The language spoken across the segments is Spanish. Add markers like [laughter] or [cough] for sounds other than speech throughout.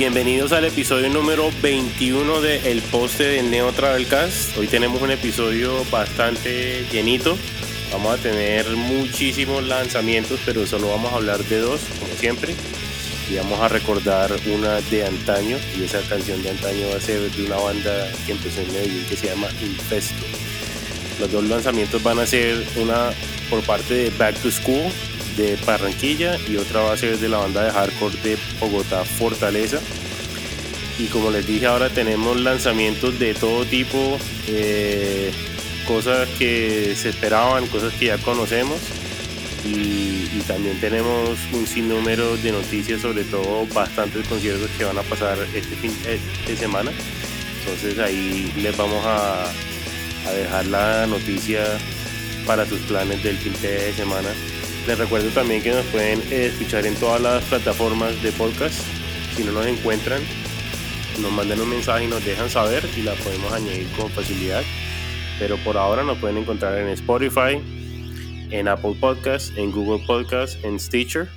Bienvenidos al episodio número 21 de El Poste de Neo Travelcast. Hoy tenemos un episodio bastante llenito. Vamos a tener muchísimos lanzamientos, pero solo vamos a hablar de dos, como siempre. Y vamos a recordar una de antaño, y esa canción de antaño va a ser de una banda que empezó en Medellín que se llama Infesto. Los dos lanzamientos van a ser una por parte de Back to School de Barranquilla y otra va a ser de la banda de hardcore de Bogotá Fortaleza. Y como les dije ahora tenemos lanzamientos de todo tipo, eh, cosas que se esperaban, cosas que ya conocemos y, también tenemos un sinnúmero de noticias, sobre todo bastantes conciertos que van a pasar este fin de semana. Entonces ahí les vamos a dejar la noticia para sus planes del fin de semana les recuerdo también que nos pueden eh, escuchar en todas las plataformas de podcast. Si no nos encuentran, nos manden un mensaje y nos dejan saber y la podemos añadir con facilidad. Pero por ahora nos pueden encontrar en Spotify, en Apple Podcasts, en Google Podcasts, en Stitcher.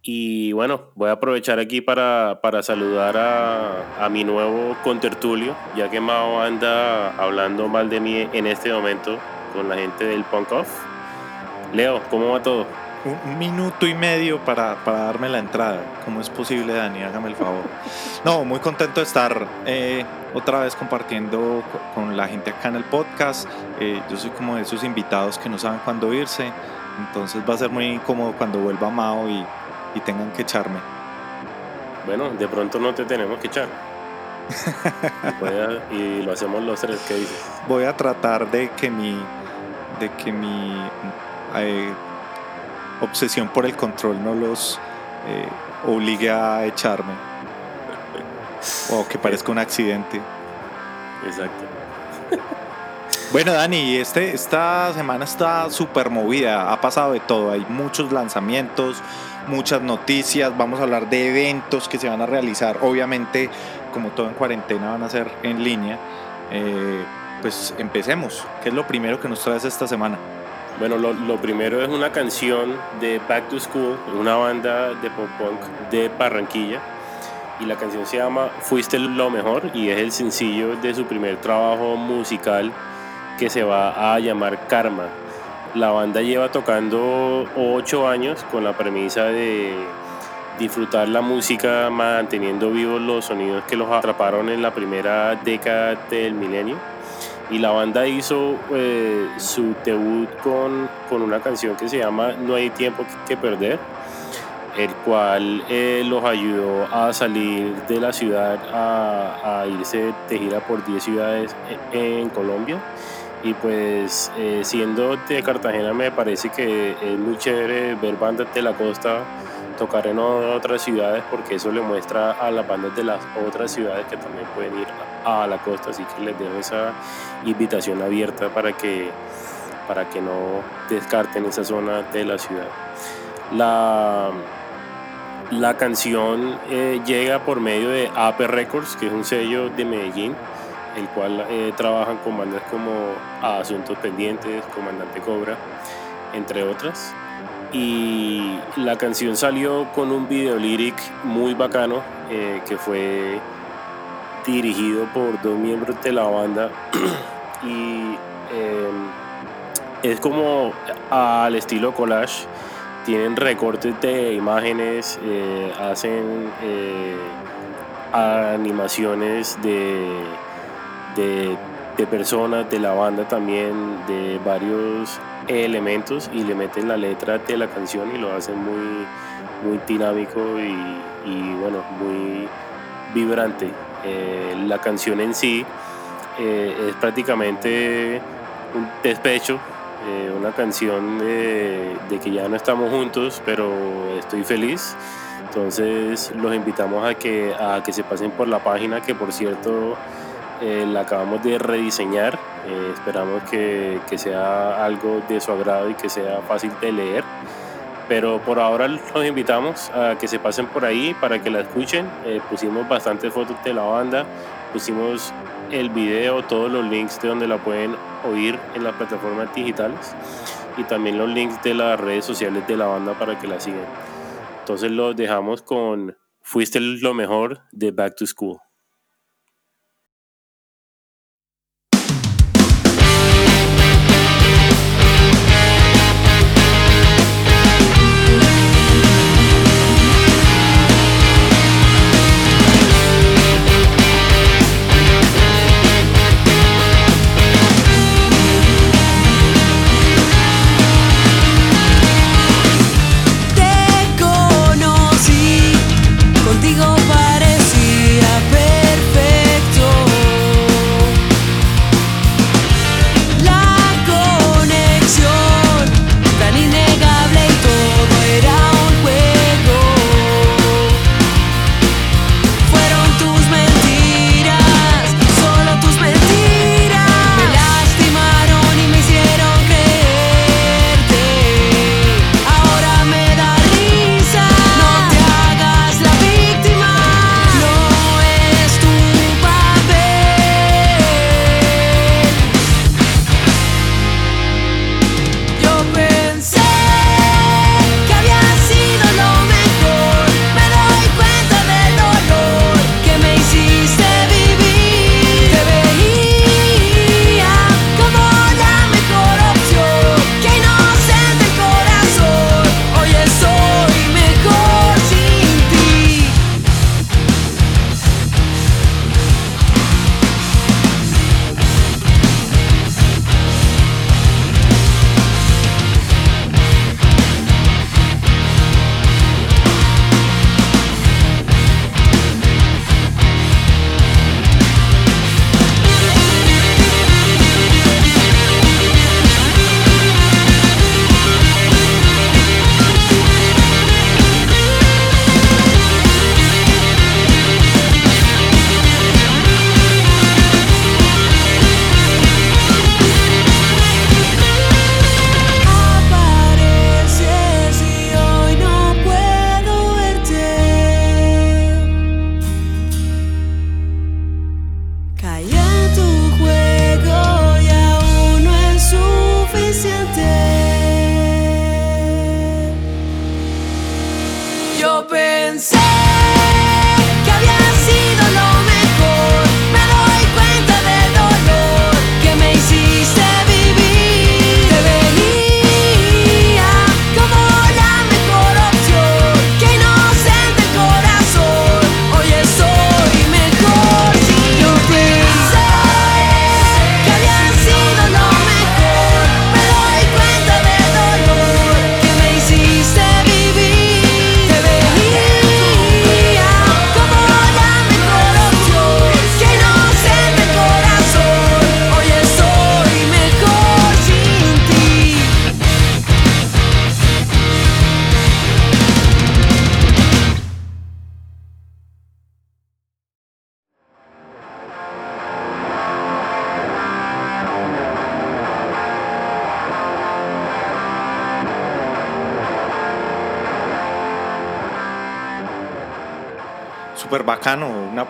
Y bueno, voy a aprovechar aquí para, para saludar a, a, mi nuevo contertulio, ya que Mao anda hablando mal de mí en este momento con la gente del Punk Off. Leo, ¿cómo va todo? Un minuto y medio para, para, darme la entrada. ¿Cómo es posible, Dani? Hágame el favor. No, muy contento de estar eh, otra vez compartiendo con la gente acá en el podcast. Eh, yo soy como de esos invitados que no saben cuándo irse. Entonces va a ser muy incómodo cuando vuelva Mao y, y tengan que echarme. Bueno, de pronto no te tenemos que echar. [laughs] y lo hacemos los tres, ¿qué dices? Voy a tratar de que mi, de que mi eh, obsesión por el control no los eh, obligue a echarme. O que [laughs] parezca un accidente. Exacto. [laughs] Bueno, Dani, este, esta semana está súper movida, ha pasado de todo, hay muchos lanzamientos, muchas noticias, vamos a hablar de eventos que se van a realizar, obviamente, como todo en cuarentena, van a ser en línea. Eh, pues empecemos, ¿qué es lo primero que nos traes esta semana? Bueno, lo, primero es una canción de Back to School, una banda de pop punk de Barranquilla. Y la canción se llama Fuiste lo mejor y es el sencillo de su primer trabajo musical que se va a llamar Karma. La banda lleva tocando ocho años con la premisa de disfrutar la música manteniendo vivos los sonidos que los atraparon en la primera década del milenio y la banda hizo eh, su debut con, con, una canción que se llama No hay tiempo que perder, el cual eh, los ayudó a salir de la ciudad a, irse de gira por 10 ciudades e, en, Colombia. Y pues eh, siendo de Cartagena me parece que es muy chévere ver bandas de la costa tocar en otras ciudades porque eso le muestra a las bandas de las otras ciudades que también pueden ir a la costa, así que les dejo esa invitación abierta para que, para que no descarten esa zona de la ciudad. La, la canción eh, llega por medio de AP Records, que es un sello de Medellín, el cual eh, trabajan con bandas como Asuntos Pendientes, Comandante Cobra, entre otras y la canción salió con un video lyric muy bacano eh, que fue dirigido por dos miembros de la banda. [clears throat] Y em, es como al estilo collage. Tienen recortes de imágenes eh, hacen eh, animaciones de, de, de personas de la banda también de varios elementos y le meten la letra de la canción y lo hacen muy, muy dinámico y, bueno, muy vibrante. Eh, la canción en sí eh, es prácticamente un despecho, eh, una canción de, de, que ya no estamos juntos, pero estoy feliz. Entonces los invitamos a que, a que se pasen por la página, que por cierto la acabamos de rediseñar eh, esperamos que, que, sea algo de su agrado y que sea fácil de leer. Pero por ahora los invitamos a que se pasen por ahí para que la escuchen. Eh, pusimos bastantes fotos de la banda, pusimos el video, todos los links de donde la pueden oír en las plataformas digitales y también los links de las redes sociales de la banda para que la sigan. Entonces los dejamos con Fuiste lo mejor de Back to School.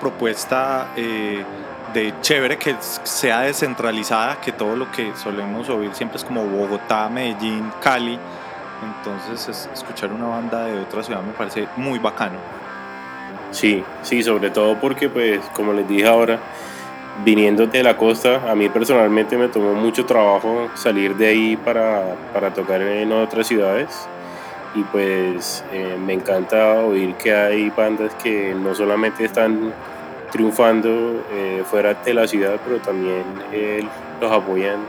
Propuesta eh, de chévere que sea descentralizada, que todo lo que solemos oír siempre es como Bogotá, Medellín, Cali. Entonces escuchar una banda de otra ciudad me parece muy bacano. Sí, sí, sobre todo porque pues como les dije ahora, viniendo de la costa, a mí personalmente me tomó mucho trabajo salir de ahí para, para tocar en otras ciudades y pues eh, me encanta oír que hay bandas que no solamente están triunfando eh, fuera de la ciudad, pero también eh, los apoyan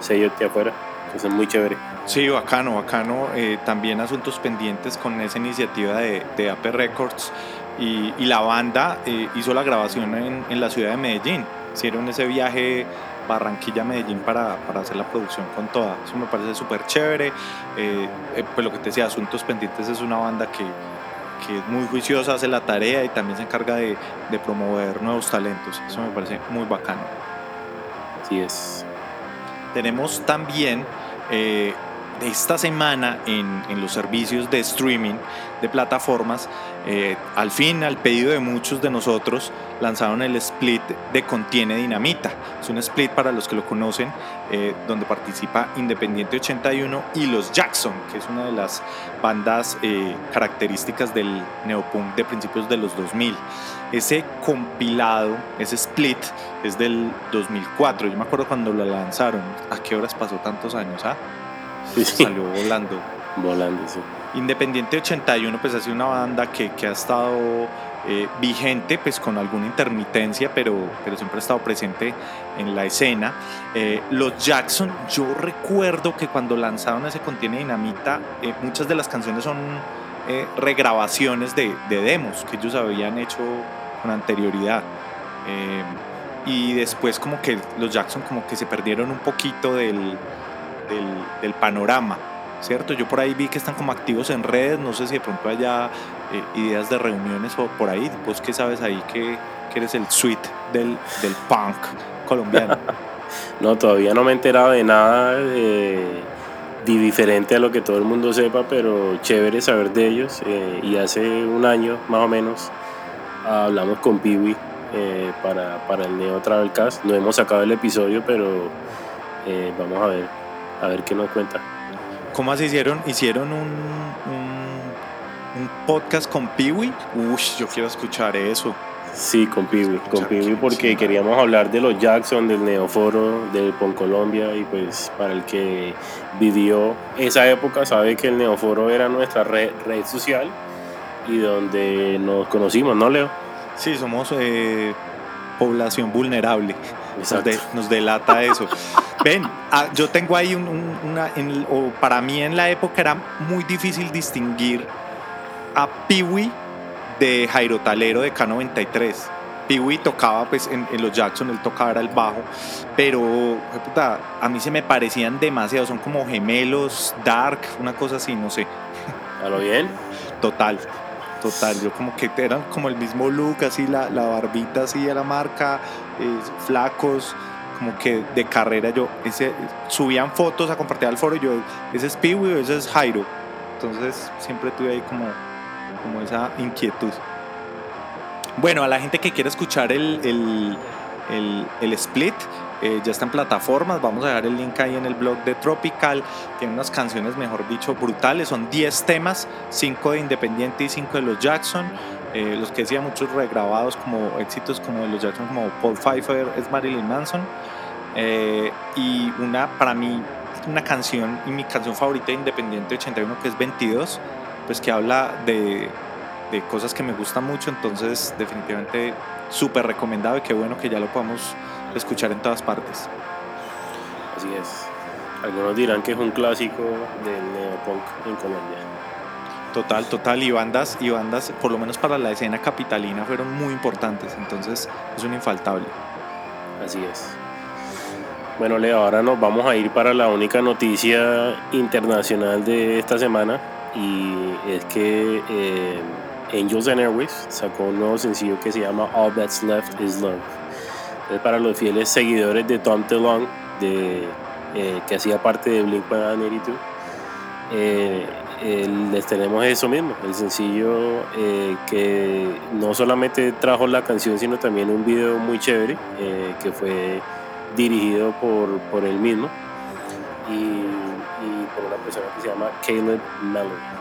sellos de afuera. Entonces es muy chévere. Sí, bacano, bacano. también asuntos pendientes con esa iniciativa de, de AP Records y, y la banda hizo la grabación en, en la ciudad de Medellín. Hicieron ese viaje Barranquilla-Medellín para, para, hacer la producción con toda. Eso me parece súper chévere. Eh, eh, pues lo que te decía, Asuntos Pendientes es una banda que, que, es muy juiciosa, hace la tarea y también se encarga de, de promover nuevos talentos. Eso me parece muy bacano. Así es. Tenemos también eh, esta semana en, los servicios de streaming de plataformas, eh, al fin, al pedido de muchos de nosotros, lanzaron el split de Contiene Dinamita. Es un split para los que lo conocen, eh, donde participa Independiente 81 y Los Jackson, que es una de las bandas eh, características del neopunk de principios de los 2000. Ese compilado, ese split, es del 2004. Yo me acuerdo cuando lo lanzaron. ¿A qué horas pasó tantos años? Ah? [laughs] Salió volando. Volando, sí. Independiente 81 pues ha sido una banda que, que ha estado eh, vigente pues con alguna intermitencia pero, pero siempre ha estado presente en la escena. Eh, los Jackson, yo recuerdo que cuando lanzaron ese Contiene Dinamita, eh, muchas de las canciones son regrabaciones de, de, demos que ellos habían hecho con anterioridad. y después como que los Jackson como que se perdieron un poquito del, del, panorama. ¿cierto? Yo por ahí vi que están como activos en redes, no sé si de pronto haya eh, ideas de reuniones o por ahí, vos que sabes ahí que, que eres el suite del, del punk colombiano. [laughs] no, todavía no me he enterado de nada eh, diferente a lo que todo el mundo sepa, pero chévere saber de ellos. Eh, y hace un año más o menos hablamos con Piwi eh, para, para el Neo Travelcast. No hemos sacado el episodio, pero vamos a ver, a ver qué nos cuenta. ¿Cómo así hicieron? ¿Hicieron un, un, podcast con Piwi? Uy, yo quiero escuchar eso. Sí, con Piwi, con Piwi porque queríamos hablar de los Jackson, del Neoforo, del Pon Colombia y pues para el que vivió esa época sabe que el Neoforo era nuestra red, red social y donde nos conocimos, ¿no, Leo? Sí, somos eh, población vulnerable. Nos, nos, delata eso. [laughs] Ven, ah, yo tengo ahí una, o para mí en la época era muy difícil distinguir a Piwi de Jairo Talero de K93. Piwi tocaba pues en, los Jackson, él tocaba era el bajo, pero puta, a mí se me parecían demasiado, son como gemelos, dark, una cosa así, no sé. ¿A lo bien? Total, total, yo como que eran como el mismo look, así la, la barbita así a la marca, eh, flacos, como que de carrera yo, ese, subían fotos a compartir al foro y yo, ese es Piwi o ese es Jairo. Entonces siempre tuve ahí como, como esa inquietud. Bueno, a la gente que quiere escuchar el, el, el, el split, eh, ya está en plataformas, vamos a dejar el link ahí en el blog de Tropical, tiene unas canciones, mejor dicho, brutales, son 10 temas, 5 de Independiente y 5 de los Jackson, eh, los que decía muchos regrabados como éxitos como de los Jackson, como Paul Pfeiffer es Marilyn Manson. Eh, y una, para mí, una canción y mi canción favorita de Independiente 81 que es 22, pues que habla de, de cosas que me gustan mucho, entonces definitivamente súper recomendado y qué bueno que ya lo podamos escuchar en todas partes. Así es. Algunos dirán que es un clásico del neopunk en Colombia. Total, total. Y bandas, y bandas, por lo menos para la escena capitalina, fueron muy importantes. Entonces es un infaltable. Así es. Bueno, Leo, ahora nos vamos a ir para la única noticia internacional de esta semana. Y es que eh, Angels and Airways sacó un nuevo sencillo que se llama All That's Left Is Love. Es para los fieles seguidores de Tom DeLonge, de, eh, que hacía parte de Blink-182. Eh, les tenemos eso mismo, el sencillo eh, que no solamente trajo la canción, sino también un video muy chévere eh, que fue dirigido por, por él mismo y, por una persona que se llama Caleb Mellon.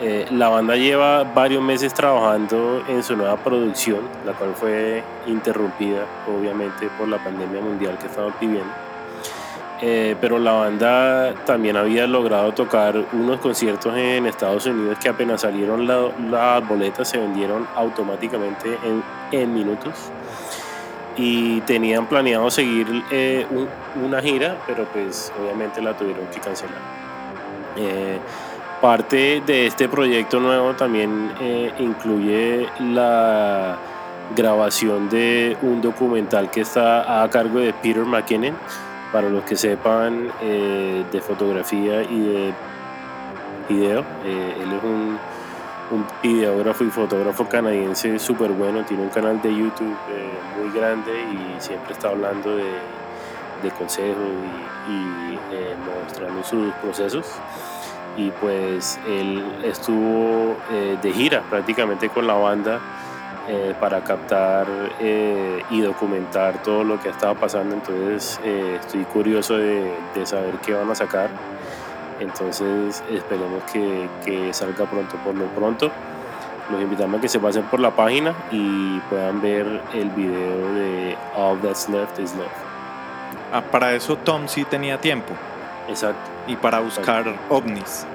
Eh, la banda lleva varios meses trabajando en su nueva producción, la cual fue interrumpida obviamente por la pandemia mundial que estaban viviendo eh, pero la banda también había logrado tocar unos conciertos en Estados Unidos que apenas salieron las boletas se vendieron automáticamente en, minutos y tenían planeado seguir eh, una gira, pero pues obviamente la tuvieron que cancelar. Eh, parte de este proyecto nuevo también incluye la grabación de un documental que está a cargo de Peter McKinnon para los que sepan eh, de fotografía y de video, eh, él es un, videógrafo y fotógrafo canadiense súper bueno, tiene un canal de YouTube eh, muy grande y siempre está hablando de, de consejo y, mostrando sus procesos. Y pues él estuvo de gira prácticamente con la banda eh, para captar y documentar todo lo que estaba pasando. Entonces estoy curioso de, de, saber qué van a sacar. Entonces esperemos que, que salga pronto. Por lo pronto, los invitamos a que se pasen por la página y puedan ver el video de All That's Left is Love. Ah, para eso Tom sí tenía tiempo. Exacto. Y para buscar ovnis.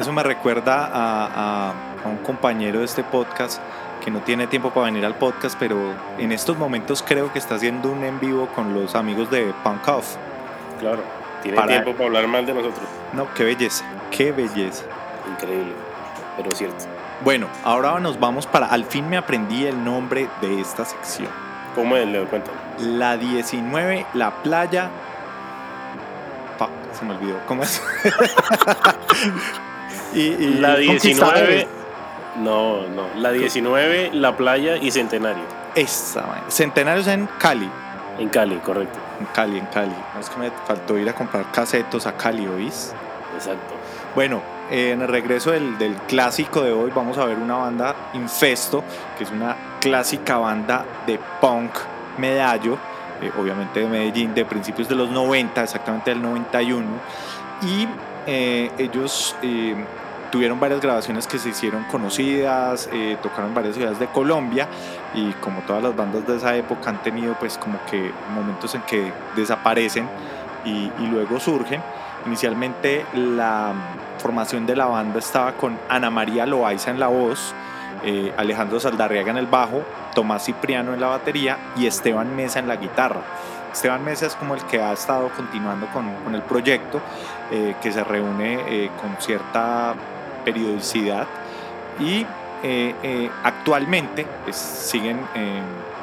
eso me recuerda a, a, un compañero de este podcast que no tiene tiempo para venir al podcast, pero en estos momentos creo que está haciendo un en vivo con los amigos de Punk Off. Claro, tiene tiempo para hablar mal de nosotros. No, qué belleza, qué belleza. Increíble, pero cierto. Bueno, ahora nos vamos para. Al fin me aprendí el nombre de esta sección. ¿Cómo es, Leo? Cuéntame. La 19, la playa. se me olvidó. ¿Cómo es? [laughs] y, la 19. No, no. La 19, la playa y Centenario. Esa, Centenario es en Cali. En Cali, correcto. En Cali, en Cali. es que me faltó ir a comprar casetos a Cali, ¿oís? Exacto. Bueno, eh, en el regreso del, clásico de hoy vamos a ver una banda Infesto, que es una clásica banda de punk medallo, eh, obviamente de Medellín, de principios de los 90, exactamente del 91. Y eh, ellos tuvieron varias grabaciones que se hicieron conocidas, tocaron en varias ciudades de Colombia y como todas las bandas de esa época han tenido pues como que momentos en que desaparecen y, y luego surgen. Inicialmente la formación de la banda estaba con Ana María Loaiza en la voz, eh, Alejandro Saldarriaga en el bajo, Tomás Cipriano en la batería y Esteban Mesa en la guitarra. Esteban Mesa es como el que ha estado continuando con, con el proyecto, eh, que se reúne eh, con cierta periodicidad y actualmente pues, siguen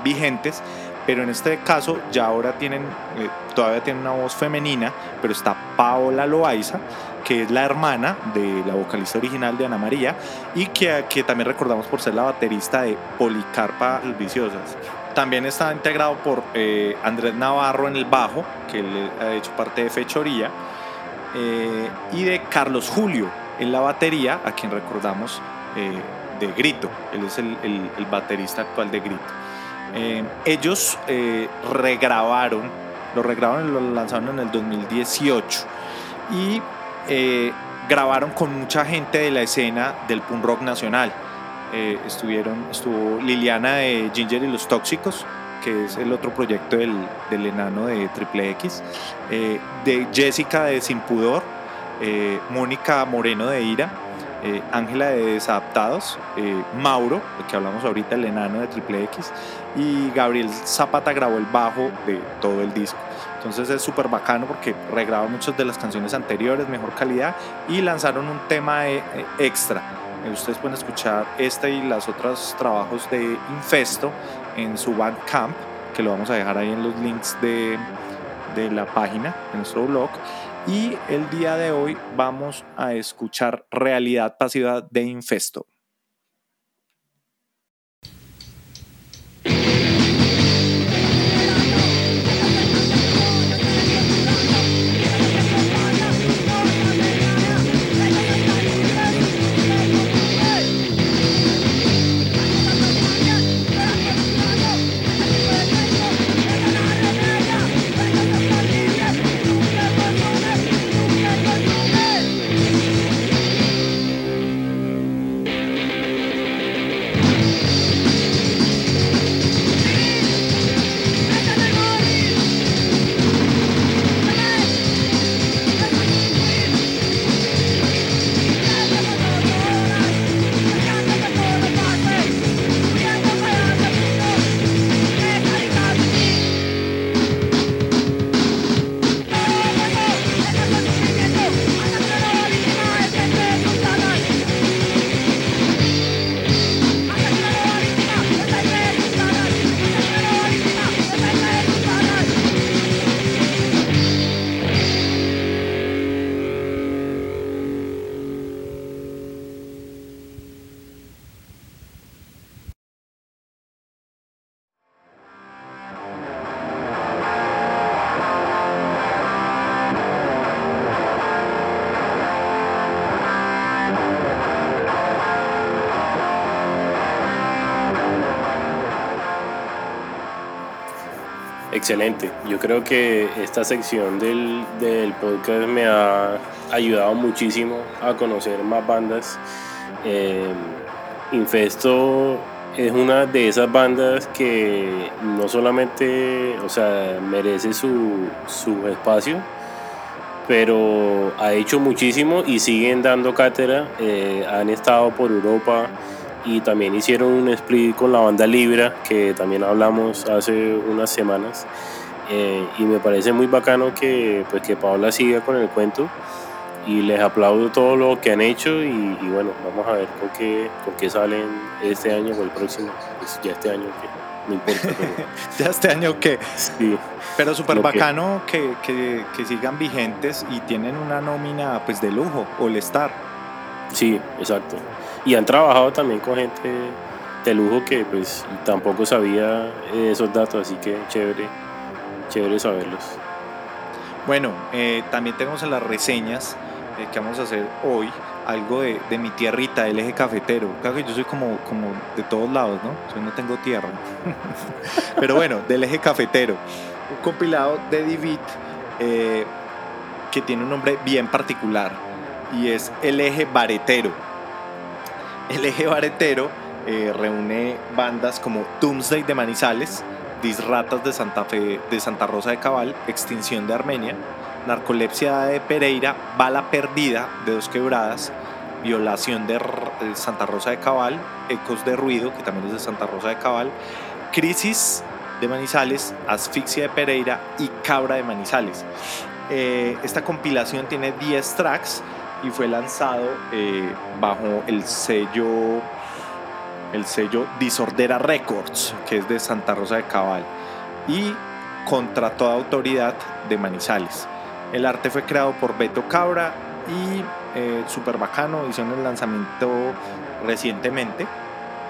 vigentes pero en este caso ya ahora tienen, eh, todavía tienen una voz femenina, pero está Paola Loaiza, que es la hermana de la vocalista original de Ana María y que, que también recordamos por ser la baterista de Policarpa Viciosas. También está integrado por eh, Andrés Navarro en el bajo, que él ha hecho parte de Fechoría, eh, y de Carlos Julio en la batería, a quien recordamos de Grito. Él es el, el baterista actual de Grito. Eh, ellos eh, regrabaron, lo regrabaron y lo lanzaron en el 2018 y eh, grabaron con mucha gente de la escena del punk rock nacional. estuvieron, estuvo Liliana de Ginger y los Tóxicos, que es el otro proyecto del, del enano de Triple X, de Jessica de Sin Pudor, Mónica Moreno de Ira, Ángela de Desadaptados, Mauro, que hablamos ahorita, el enano de Triple X, y Gabriel Zapata grabó el bajo de todo el disco. Entonces es súper bacano porque regraba muchas de las canciones anteriores, mejor calidad y lanzaron un tema eh, eh, extra. Eh, ustedes pueden escuchar este y los otros trabajos de Infesto en su Bandcamp, que lo vamos a dejar ahí en los links de, de la página, en nuestro blog. Y el día de hoy vamos a escuchar Realidad Pasiva de Infesto. Excelente. Yo creo que esta sección del, del podcast me ha ayudado muchísimo a conocer más bandas. Eh, Infesto es una de esas bandas que no solamente, o sea, merece su, su espacio, pero ha hecho muchísimo y siguen dando cátedra. Eh, han estado por Europa y también hicieron un split con la banda Libra, que también hablamos hace unas semanas. Eh, y me parece muy bacano que, pues, que Paola siga con el cuento y les aplaudo todo lo que han hecho y, bueno, vamos a ver con qué, con qué salen este año o el próximo. Pues ya este año que no importa. [laughs] ya este año que... Sí. Pero súper bacano que... Que, que, sigan vigentes y tienen una nómina pues de lujo, All Star. Sí, exacto. Y han trabajado también con gente de lujo que pues tampoco sabía esos datos, así que chévere, chévere saberlos. Bueno, eh, también tenemos en las reseñas eh, que vamos a hacer hoy algo de, de, mi tierrita, el eje cafetero. Claro que yo soy como, como de todos lados, ¿no? Yo no tengo tierra. [laughs] Pero bueno, del eje cafetero. Un compilado de David eh, que tiene un nombre bien particular y es el eje baretero. El eje baretero eh, reúne bandas como Doomsday de Manizales, Disratas de Santa Fe, de Santa Rosa de Cabal, Extinción de Armenia, Narcolepsia de Pereira, Bala Perdida de Dos Quebradas, Violación de Santa Rosa de Cabal, Ecos de Ruido, que también es de Santa Rosa de Cabal, Crisis de Manizales, Asfixia de Pereira y Cabra de Manizales. Eh, esta compilación tiene 10 tracks y fue lanzado eh, bajo el sello el sello Disordera Records, que es de Santa Rosa de Cabal, y contra toda autoridad de Manizales. El arte fue creado por Beto Cabra y eh, super bacano, hicieron el lanzamiento recientemente,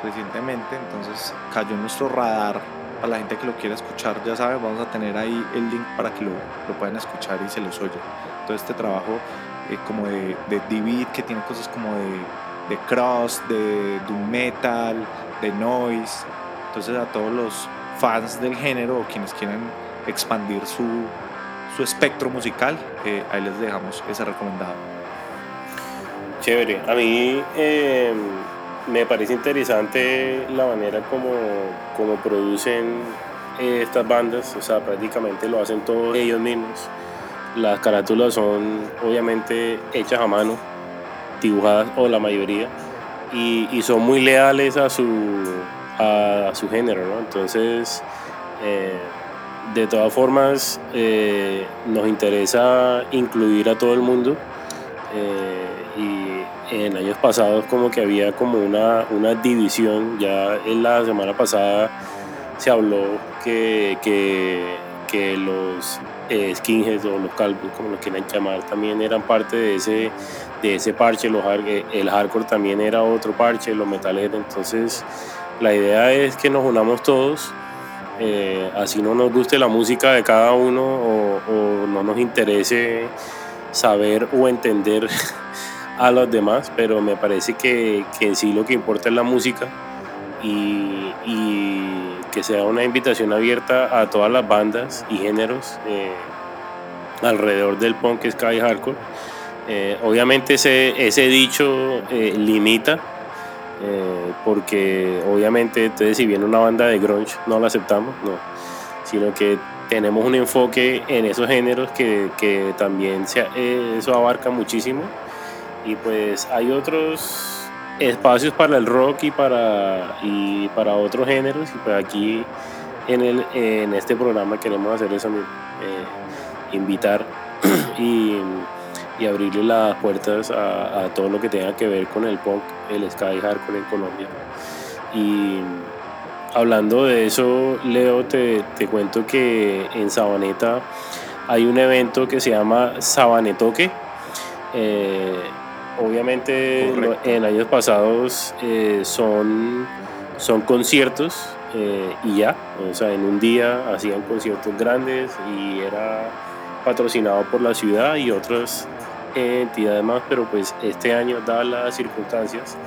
recientemente, entonces cayó en nuestro radar para la gente que lo quiera escuchar, ya saben, vamos a tener ahí el link para que lo, lo puedan escuchar y se los oye. Todo este trabajo eh, como de, de Divid, que tiene cosas como de, de cross, de doom metal, de noise, entonces a todos los fans del género o quienes quieran expandir su, su espectro musical, eh, ahí les dejamos ese recomendado. Chévere, a mí eh, me parece interesante la manera como, como producen estas bandas, o sea, prácticamente lo hacen todos ellos mismos. Las carátulas son obviamente hechas a mano, dibujadas o la mayoría, y, son muy leales a su, a, su género, ¿no? Entonces, de todas formas, eh, nos interesa incluir a todo el mundo. Eh, y en años pasados como que había como una, una división, ya en la semana pasada se habló que, que los eh, skinheads o los calvos, como lo quieran llamar, también eran parte de ese, de ese parche, los, el hardcore también era otro parche, los metaleros, entonces la idea es que nos unamos todos eh, así no nos guste la música de cada uno o, no nos interese saber o entender [laughs] a los demás, pero me parece que, que, sí lo que importa es la música y, que sea una invitación abierta a todas las bandas y géneros eh, alrededor del punk, ska y hardcore. Eh, obviamente ese, ese dicho limita eh, porque obviamente entonces si viene una banda de grunge no la aceptamos, no, sino que tenemos un enfoque en esos géneros que, que también se, eh, eso abarca muchísimo y pues hay otros espacios para el rock y para, y para otros géneros y pues aquí en, el, en este programa queremos hacer eso eh, invitar [clears throat] y y abrirle las puertas a, todo lo que tenga que ver con el punk, el sky hardcore en Colombia. Y hablando de eso, Leo, te, te cuento que en Sabaneta hay un evento que se llama Sabanetoque. Eh, obviamente en años pasados eh, son, son conciertos eh, y ya, o sea, en un día hacían conciertos grandes y era patrocinado por la ciudad y otras entidades más, pero pues este año, dadas las circunstancias,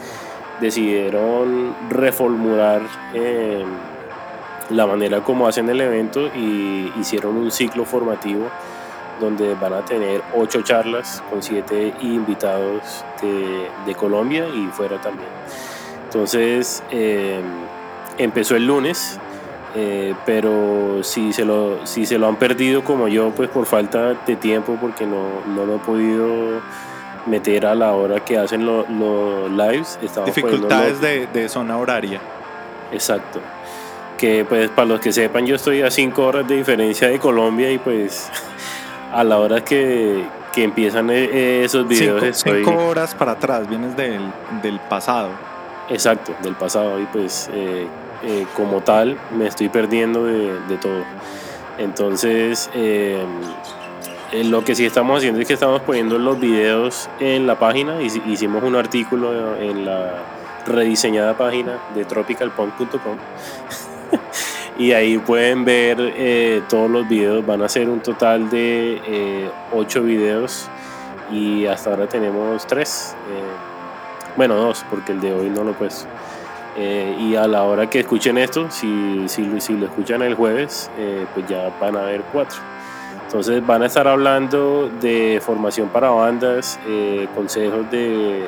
decidieron reformular eh, la manera como hacen el evento y hicieron un ciclo formativo donde van a tener ocho charlas con siete invitados de, Colombia y fuera también. Entonces, eh, empezó el lunes, eh, pero si se, lo, si se lo han perdido como yo, pues por falta de tiempo, porque no, no lo he podido meter a la hora que hacen los lives. Dificultades de, de zona horaria. Exacto que pues para los que sepan yo estoy a cinco horas de diferencia de Colombia y pues [laughs] a la hora que, que empiezan eh, esos videos cinco, estoy... cinco horas para atrás, vienes del, del pasado. Exacto, del pasado y pues eh, eh, como tal me estoy perdiendo de, de todo. Entonces lo que sí estamos haciendo es que estamos poniendo los videos en la página, hicimos un artículo en la rediseñada página de tropicalpunk.com [laughs] y ahí pueden ver eh, todos los videos. Van a ser un total de eh, 8 videos y hasta ahora tenemos 3. Eh, bueno, 2 porque el de hoy no lo pues. y a la hora que escuchen esto, si, si, si lo escuchan el jueves, pues ya van a ver 4. Entonces van a estar hablando de formación para bandas, consejos de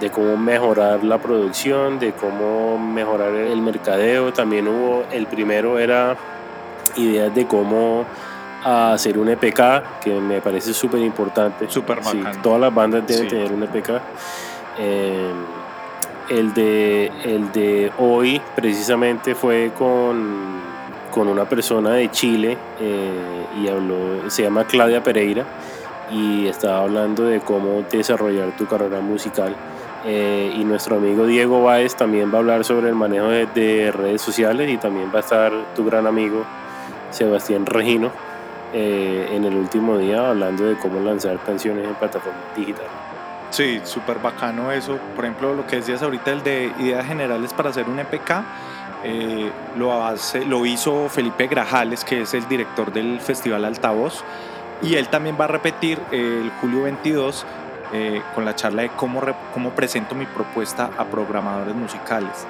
de cómo mejorar la producción, de cómo mejorar el mercadeo. También hubo, el primero era ideas de cómo hacer un EPK, que me parece súper importante. Súper sí, Todas las bandas deben tener un EPK. Eh, el, de, el de hoy precisamente fue con, con una persona de Chile eh, y habló, se llama Claudia Pereira y estaba hablando de cómo desarrollar tu carrera musical eh, y nuestro amigo Diego Báez también va a hablar sobre el manejo de, redes sociales y también va a estar tu gran amigo Sebastián Regino eh, en el último día hablando de cómo lanzar canciones en plataformas digitales. Sí, súper bacano eso. Por ejemplo, lo que decías ahorita, el de ideas generales para hacer un EPK, eh, lo, hace, lo hizo Felipe Grajales, que es el director del Festival Altavoz, y él también va a repetir el julio 22 eh, con la charla de cómo, cómo presento mi propuesta a programadores musicales.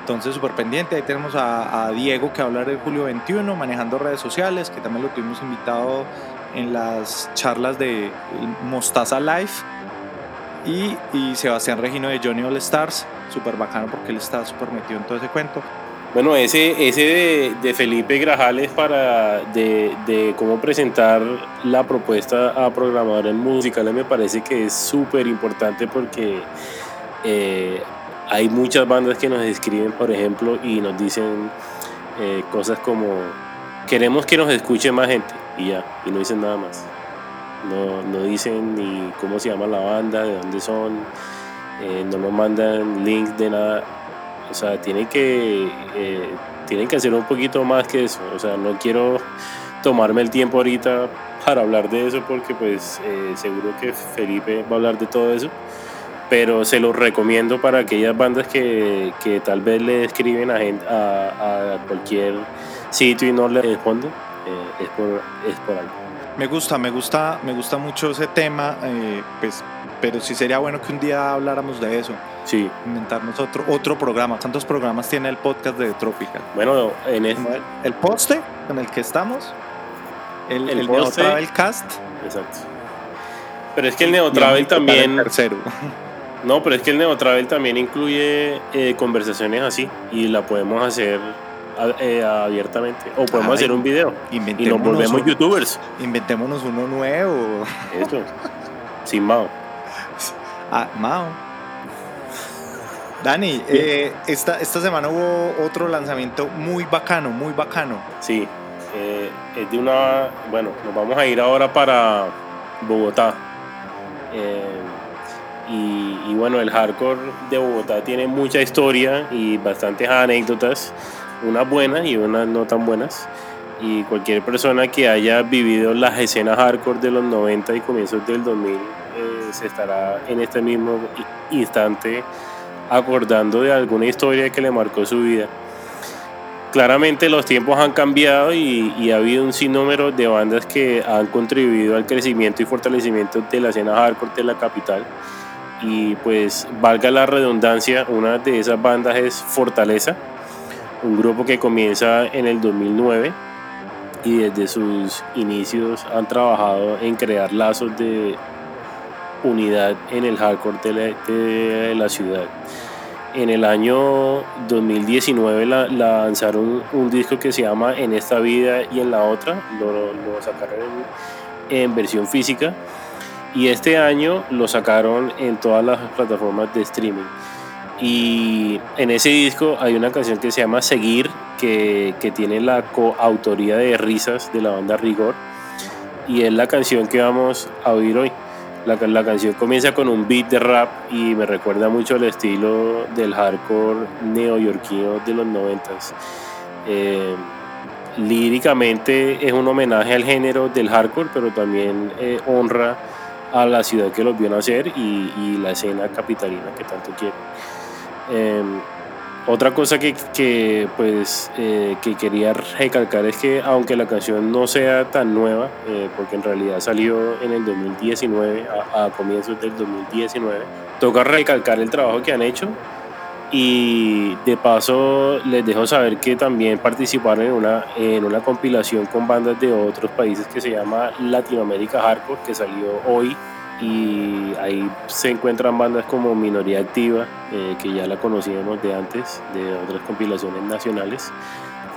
Entonces, súper pendiente. Ahí tenemos a, Diego que va a hablar de julio 21, manejando redes sociales, que también lo tuvimos invitado en las charlas de Mostaza Live. Y, y Sebastián Regino de Johnny All Stars, súper bacano porque él está súper metido en todo ese cuento. Bueno, ese, ese de, Felipe Grajales para de, cómo presentar la propuesta a programadores musicales me parece que es súper importante porque eh, hay muchas bandas que nos escriben, por ejemplo, y nos dicen eh, cosas como queremos que nos escuche más gente y ya, y no dicen nada más. No, no dicen ni cómo se llama la banda, de dónde son, eh, no nos mandan links de nada o sea, tienen que, eh, tienen que hacer un poquito más que eso. O sea, no quiero tomarme el tiempo ahorita para hablar de eso porque pues eh, seguro que Felipe va a hablar de todo eso. Pero se lo recomiendo para aquellas bandas que, que tal vez le escriben a, a, a, cualquier sitio y no le responden. Eh, es, por, es por algo. Me gusta, me gusta, me gusta mucho ese tema, pues pero sí sería bueno que un día habláramos de eso. Sí. Inventarnos otro, otro programa. ¿Cuántos programas tiene el podcast de Tropical? Bueno, en el, el poste con el que estamos, el, el, el Cast. Exacto. Pero es que el Neotravel también. tercero. [laughs] No, pero es que el Neotravel también incluye eh, conversaciones así y la podemos hacer eh, abiertamente. O podemos hacer un video y nos volvemos youtubers. Inventémonos uno nuevo. Eso. Sin Mao. Ah, Mao. Dani, eh, esta, esta semana hubo otro lanzamiento muy bacano, muy bacano. Sí, eh, es de una. Bueno, nos vamos a ir ahora para Bogotá. Eh, y, bueno, el hardcore de Bogotá tiene mucha historia y bastantes anécdotas, unas buenas y unas no tan buenas. Y cualquier persona que haya vivido las escenas hardcore de los 90 y comienzos del 2000 se estará en este mismo instante acordando de alguna historia que le marcó su vida. Claramente los tiempos han cambiado y, ha habido un sinnúmero de bandas que han contribuido al crecimiento y fortalecimiento de la escena hardcore de la capital. Y pues valga la redundancia, una de esas bandas es Fortaleza, un grupo que comienza en el 2009 y desde sus inicios han trabajado en crear lazos de unidad en el hardcore de la, ciudad. En el año 2019 lanzaron un, disco que se llama En esta vida y en la otra, lo, sacaron en, versión física y este año lo sacaron en todas las plataformas de streaming. Y en ese disco hay una canción que se llama Seguir, que, que tiene la coautoría de Risas de la banda Rigor. Y es la canción que vamos a oír hoy. La, la, canción comienza con un beat de rap y me recuerda mucho el estilo del hardcore neoyorquino de los noventas. Eh, líricamente es un homenaje al género del hardcore, pero también eh, honra a la ciudad que los vio nacer y, y la escena capitalina que tanto quieren. Em, otra cosa que, que pues, eh, que quería recalcar es que aunque la canción no sea tan nueva, eh, porque en realidad salió en el 2019, a, comienzos del 2019, toca recalcar el trabajo que han hecho. Y de paso les dejo saber que también participaron en una, en una compilación con bandas de otros países que se llama Latinoamérica Hardcore, que salió hoy y ahí se encuentran bandas como Minoría Activa, eh, que ya la conocíamos de antes, de otras compilaciones nacionales,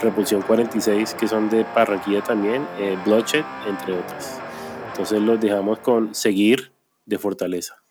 Repulsión 46, que son de Parranquilla también, eh, Bloodshed, entre otras. Entonces los dejamos con Seguir de Fortaleza.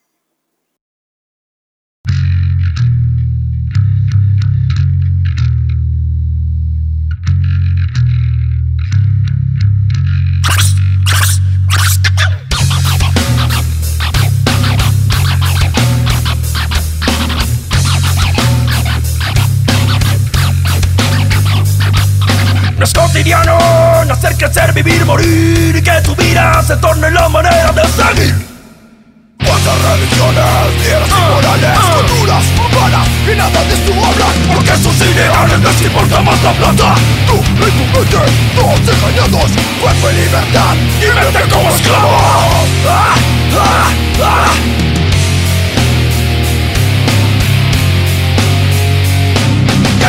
Cotidiano nacer, crecer, vivir, morir y que tu vida se torne la manera de seguir. ¿Cuántas religiones, tierras y morales, culturas urbanas y nada de esto hablan? Porque sus ideales les importa más la plata. Tú y tu mente, todos engañados, cuerpo y libertad y mente como esclavo. ¡Ah! ¡Ah! ¡Ah!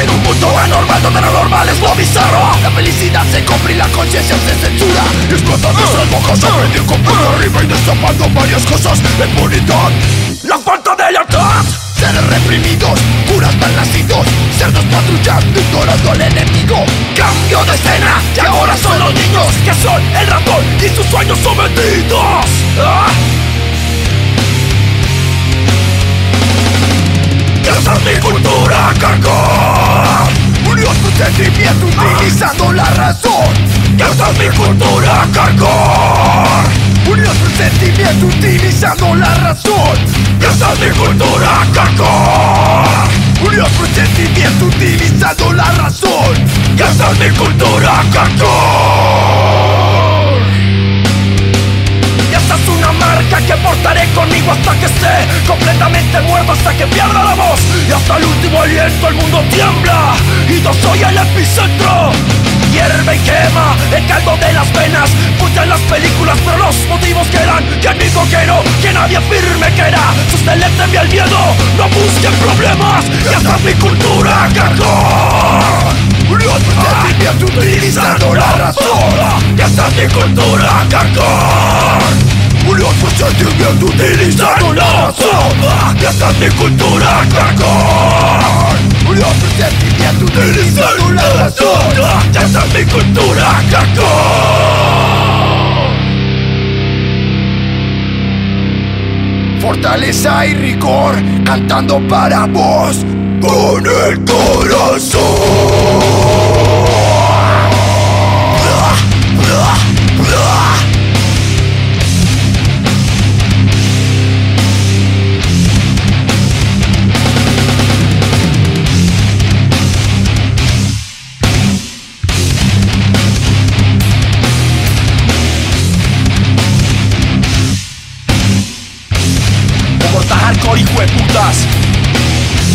En un mundo anormal donde lo normal es lo bizarro. La felicidad se compra y la conciencia se censura. Explotando nuestras bocas, aprendió con puño arriba y destapando varias cosas de impunidad La falta de lealtad Seres reprimidos, curas mal nacidos Cerdos patrullando, ignorando al enemigo. Cambio de escena, y ahora son los niños Que son el ratón y sus sueños sometidos. ¿Ah? Reemplazar mi cultura a cargo Unió sus utilizando la razón. Reemplazar mi cultura a cargo Unió su sentimiento utilizando la razón. Casa mi cultura cargó Unió su sentimiento utilizando la razón. Casa mi cultura cargó marca que portaré conmigo hasta que esté completamente muerto, hasta que pierda la voz y hasta el último aliento el mundo tiembla y yo soy el epicentro. Hierve y quema el caldo de las venas, en las películas, pero los motivos quedan que en mi coquero, que nadie firme que era, mi el miedo, no busquen problemas y hasta mi cultura cargó. Los utilizando la razón, y hasta mi cultura cargó. Murió su sentimiento utilizando la Y esta es mi cultura cagón Murió su sentimiento utilizando la Y esta es mi cultura cagón Fortaleza y rigor cantando para vos con el corazón más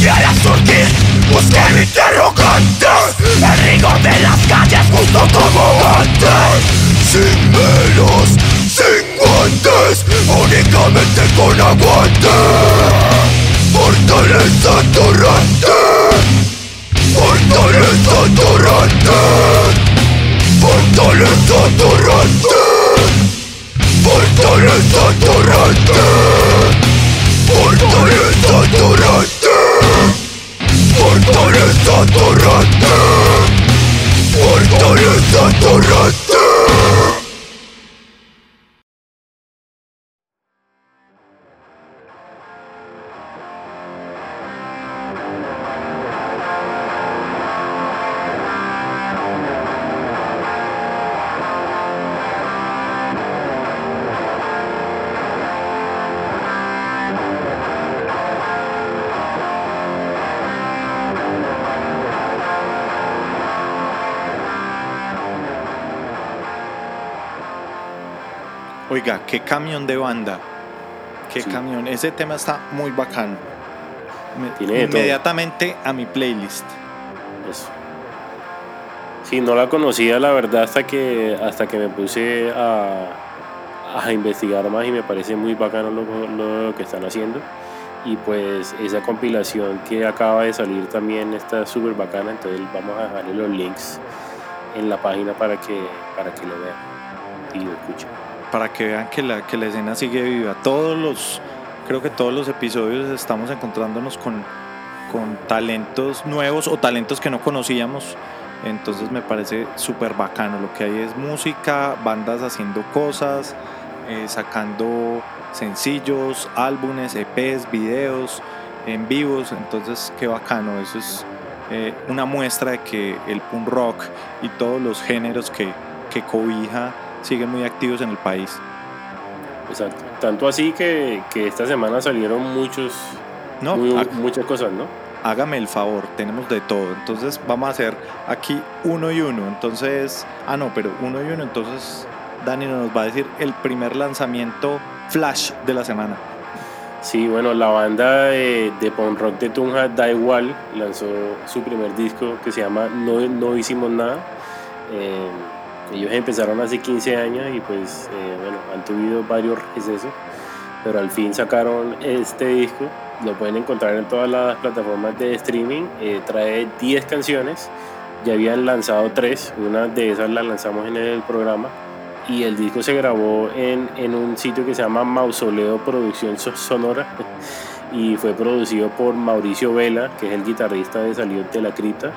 Quiere surgir, busque mi interrogantes El rigor de las calles justo como antes. Sin velos, sin guantes Únicamente con aguante. Fortaleza torrente Fortaleza torrente Fortaleza torrente Fortaleza torrente, Fortaleza torrente. Fortaleza torrente Fortaleza torrente Fortaleza torrente Oiga, qué camión de banda. Qué camión. Ese tema está muy bacano. inmediatamente a mi playlist. Eso. Sí, no la conocía la verdad hasta que, hasta que me puse a, a investigar más y me parece muy bacano lo, que están haciendo. Y pues esa compilación que acaba de salir también está súper bacana, entonces vamos a dejarle los links en la página para que, para que lo vean y lo escuchen para que vean que la, que la escena sigue viva. Todos los, creo que todos los episodios estamos encontrándonos con, con talentos nuevos o talentos que no conocíamos. Entonces me parece súper bacano. Lo que hay es música, bandas haciendo cosas, eh, sacando sencillos, álbumes, EPs, videos en vivos. Entonces qué bacano. Eso es eh, una muestra de que el punk rock y todos los géneros que, que cobija siguen muy activos en el país. Exacto. Tanto así que, esta semana salieron muchos, no, muchas cosas, ¿no? Hágame el favor, tenemos de todo. Entonces vamos a hacer aquí uno y uno. Entonces, ah, no, pero uno y uno. Entonces, Dani nos va a decir el primer lanzamiento flash de la semana. Sí, bueno, la banda de, de punk rock de Tunja, Da Igual, lanzó su primer disco que se llama No, no Hicimos Nada. Eh, ellos empezaron hace 15 años y pues eh, bueno, han tenido varios recesos, pero al fin sacaron este disco, lo pueden encontrar en todas las plataformas de streaming, eh, trae 10 canciones, ya habían lanzado 3, una de esas la lanzamos en el programa. Y el disco se grabó en, en un sitio que se llama Mausoleo Producción Sonora. [laughs] Y fue producido por Mauricio Vela, que es el guitarrista de Salió de la Cripta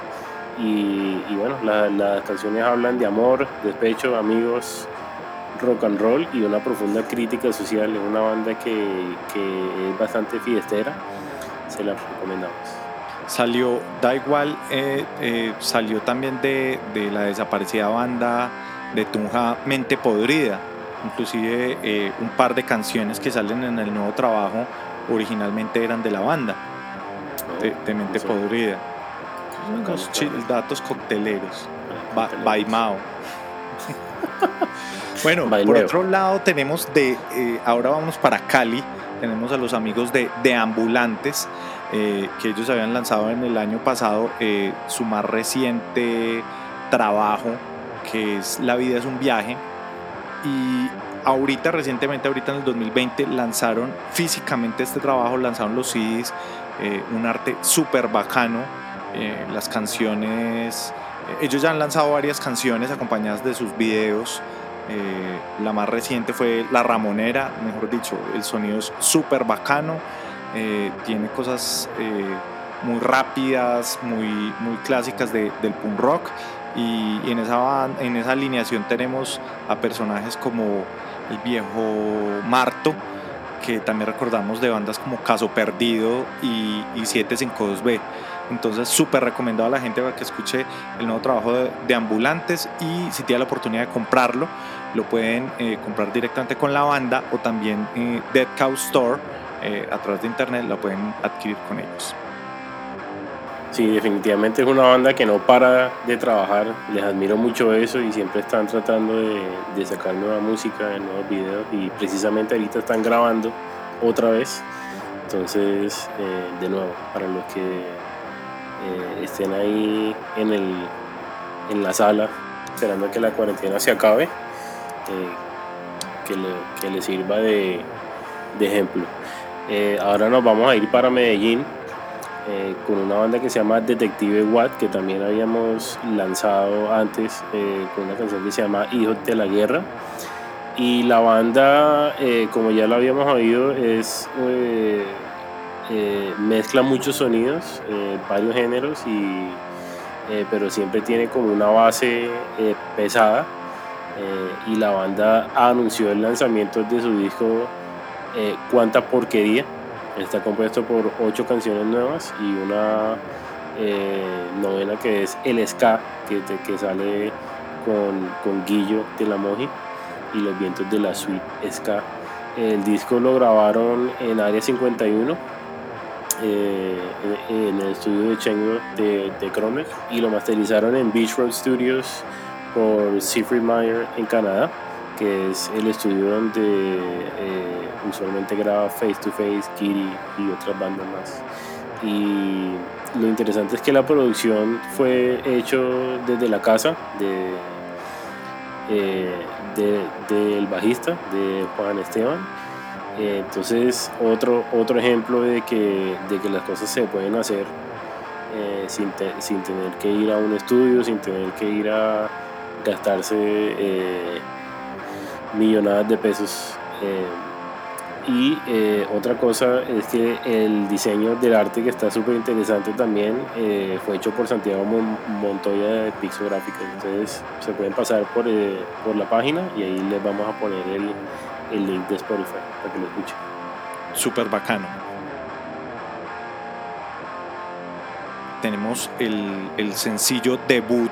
y, bueno, las canciones hablan de amor, despecho, amigos, rock and roll y una profunda crítica social. Es una banda que, es bastante fiestera. Se la recomendamos. Salió, da igual, eh, eh, salió también de, la desaparecida banda de Tunja Mente Podrida. Inclusive eh, un par de canciones que salen en el nuevo trabajo originalmente eran de la banda, de, Mente Podrida datos cocteleros. Baimao. [laughs] bueno, por otro lado tenemos de, eh, ahora vamos para Cali, tenemos a los amigos de, de Ambulantes, eh, que ellos habían lanzado en el año pasado eh, su más reciente trabajo, que es La vida es un viaje. Y ahorita, recientemente, ahorita en el 2020, lanzaron físicamente este trabajo, lanzaron los CDs, un arte súper bacano eh, las canciones, eh, ellos ya han lanzado varias canciones acompañadas de sus videos. Eh, la más reciente fue La Ramonera, mejor dicho, el sonido es súper bacano, tiene cosas muy rápidas, muy, muy clásicas del punk rock y, en, esa, en esa alineación tenemos a personajes como el viejo Marto, que también recordamos de bandas como Caso Perdido y, y 752B. Entonces, súper recomendado a la gente para que escuche el nuevo trabajo de, Ambulantes y si tiene la oportunidad de comprarlo, lo pueden eh, comprar directamente con la banda o también eh, Dead Cow Store eh, a través de internet lo pueden adquirir con ellos. Sí, definitivamente es una banda que no para de trabajar, les admiro mucho eso y siempre están tratando de, de sacar nueva música, nuevos videos y precisamente ahorita están grabando otra vez. Entonces, de nuevo, para los que eh, estén ahí en, el, en la sala esperando que la cuarentena se acabe, eh, que, le, que, le, sirva de, de ejemplo. Eh, ahora nos vamos a ir para Medellín con una banda que se llama Detective Watt, que también habíamos lanzado antes con una canción que se llama Hijos de la Guerra. Y la banda, como ya lo habíamos oído, es mezcla muchos sonidos, varios géneros, y, pero siempre tiene como una base pesada. y la banda anunció el lanzamiento de su disco Cuánta Porquería Está compuesto por ocho canciones nuevas y una eh, novena que es El Ska, que, que sale con, con, Guillo de la Moji y Los Vientos de la Suite Ska. El disco lo grabaron en Área 51, eh, en el estudio de Chengdu de, de y lo masterizaron en Beach Road Studios por Siegfried Meyer en Canadá que es el estudio donde eh, usualmente graba Face to Face, Kiri y otras bandas más. Y lo interesante es que la producción fue hecho desde la casa de, eh, del bajista, de Juan Esteban. Eh, entonces, otro, otro ejemplo de que, de que las cosas se pueden hacer sin, sin, tener que ir a un estudio, sin tener que ir a gastarse millonadas de pesos. Eh, y eh, otra cosa es que el diseño del arte que está súper interesante también eh, fue hecho por Santiago Montoya de Pixográfica. Entonces se pueden pasar por, por, la página y ahí les vamos a poner el, el link de Spotify para que lo escuchen. Súper bacano. Tenemos el, el sencillo debut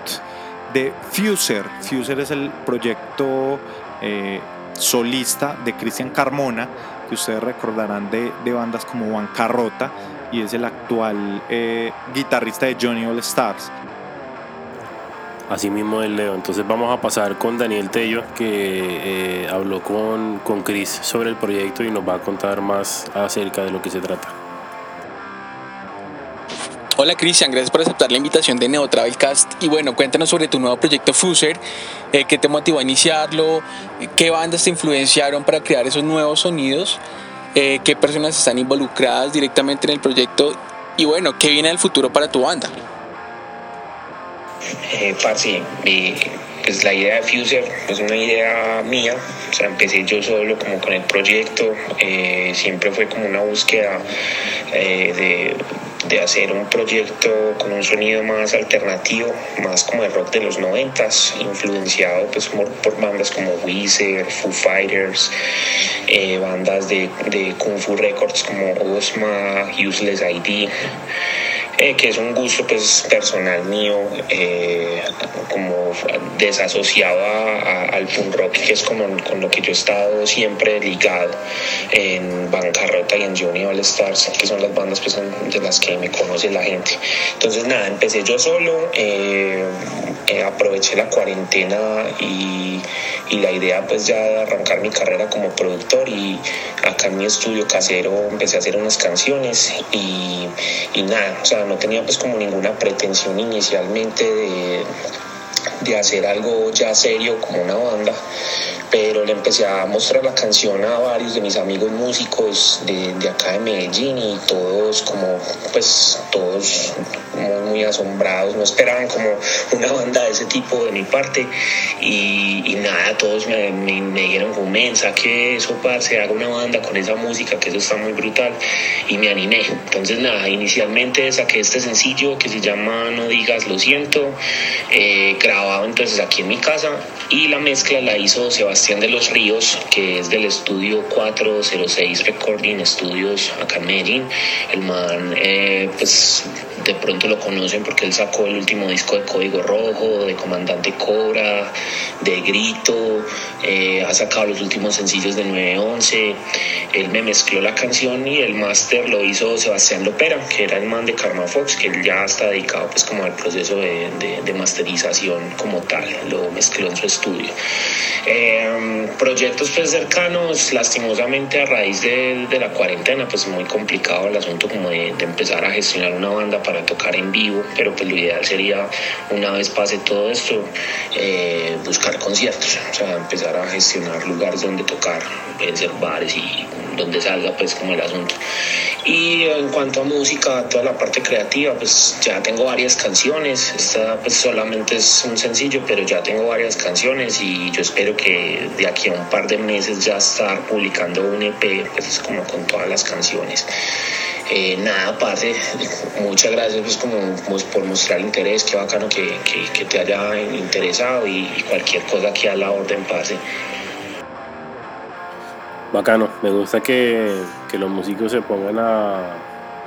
de Fuser. Fuser es el proyecto eh, solista de Cristian Carmona, que ustedes recordarán de, bandas como Bancarrota, y es el actual eh, guitarrista de Johnny All Stars. Así mismo el Leo. Entonces vamos a pasar con Daniel Tello, que eh, habló con, con Chris sobre el proyecto y nos va a contar más acerca de lo que se trata. Hola Cristian, gracias por aceptar la invitación de Neo Travelcast y bueno, cuéntanos sobre tu nuevo proyecto Fuser, eh, qué te motivó a iniciarlo, qué bandas te influenciaron para crear esos nuevos sonidos, eh, qué personas están involucradas directamente en el proyecto y bueno, qué viene del futuro para tu banda. Eh, pues la idea de Fuser es una idea mía, empecé yo solo como con el proyecto, eh, siempre fue como una búsqueda de de hacer un proyecto con un sonido más alternativo, más como el rock de los noventas, influenciado pues por, bandas como Weezer, Foo Fighters, eh, bandas de, de Kung Fu Records como Osma, Useless ID. Eh, que es un gusto pues personal mío, eh, como desasociado al punk rock, que es como con lo que yo he estado siempre ligado en Bancarrota y en Johnny All Stars, que son las bandas pues, de las que me conoce la gente. Entonces nada, empecé yo solo, eh, aproveché la cuarentena y, y, la idea pues ya de arrancar mi carrera como productor y acá en mi estudio casero empecé a hacer unas canciones y, y nada, o sea, no tenía pues como ninguna pretensión inicialmente de, de hacer algo ya serio como una banda pero le empecé a mostrar la canción a varios de mis amigos músicos de, de acá de Medellín y todos como, pues todos muy, muy asombrados, no esperaban como una banda de ese tipo de mi parte y, y nada, todos me, me, me dieron como mensa que eso, se haga una banda con esa música, que eso está muy brutal y me animé. Entonces nada, inicialmente saqué este sencillo que se llama No digas lo siento, eh, grabado entonces aquí en mi casa y la mezcla la hizo Sebastián de los Ríos, que es del estudio 406 Recording Studios acá en Medellín. El man, eh, pues de pronto lo conocen porque él sacó el último disco de Código Rojo, de Comandante Cobra, de Grito, eh, ha sacado los últimos sencillos de 911. Él me mezcló la canción y el máster lo hizo Sebastián Lopera, que era el man de Karma Fox, que él ya está dedicado pues como al proceso de, de, masterización como tal, lo mezcló en su estudio. Eh, proyectos pues cercanos, lastimosamente a raíz de, de, la cuarentena, pues muy complicado el asunto como de, de, empezar a gestionar una banda para tocar en vivo, pero pues lo ideal sería una vez pase todo esto, eh, buscar conciertos, o sea, empezar a gestionar lugares donde tocar, pueden ser bares y donde salga pues como el asunto. Y en cuanto a música, toda la parte creativa, pues ya tengo varias canciones. Esta pues solamente es un sencillo, pero ya tengo varias canciones y yo espero que de aquí a un par de meses ya estar publicando un EP, pues como con todas las canciones. Eh, nada, parce, muchas gracias pues, como, por mostrar interés, qué bacano que, que, que te haya interesado y, cualquier cosa aquí a la orden, parce. Bacano, me gusta que, que los músicos se pongan a,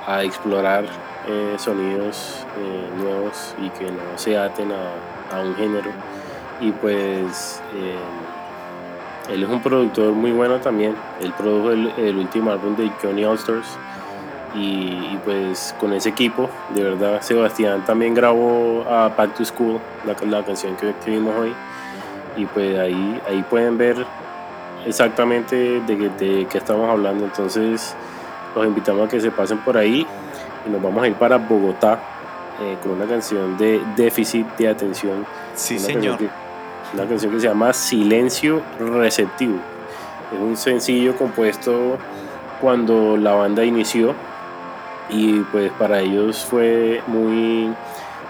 a explorar eh, sonidos eh, nuevos y que no se aten a, un género. Y pues eh, él es un productor muy bueno también. Él produjo el, último álbum de Johnny Allstars. Y, y, pues con ese equipo, de verdad, Sebastián también grabó a Back to School, la, la canción que, que vimos hoy. Y pues ahí, ahí pueden ver exactamente de, de qué estamos hablando. Entonces, los invitamos a que se pasen por ahí y nos vamos a ir para Bogotá eh, con una canción de déficit de atención. Sí, una señor. Canción que, una canción que se llama Silencio Receptivo. Es un sencillo compuesto cuando la banda inició y pues para ellos fue muy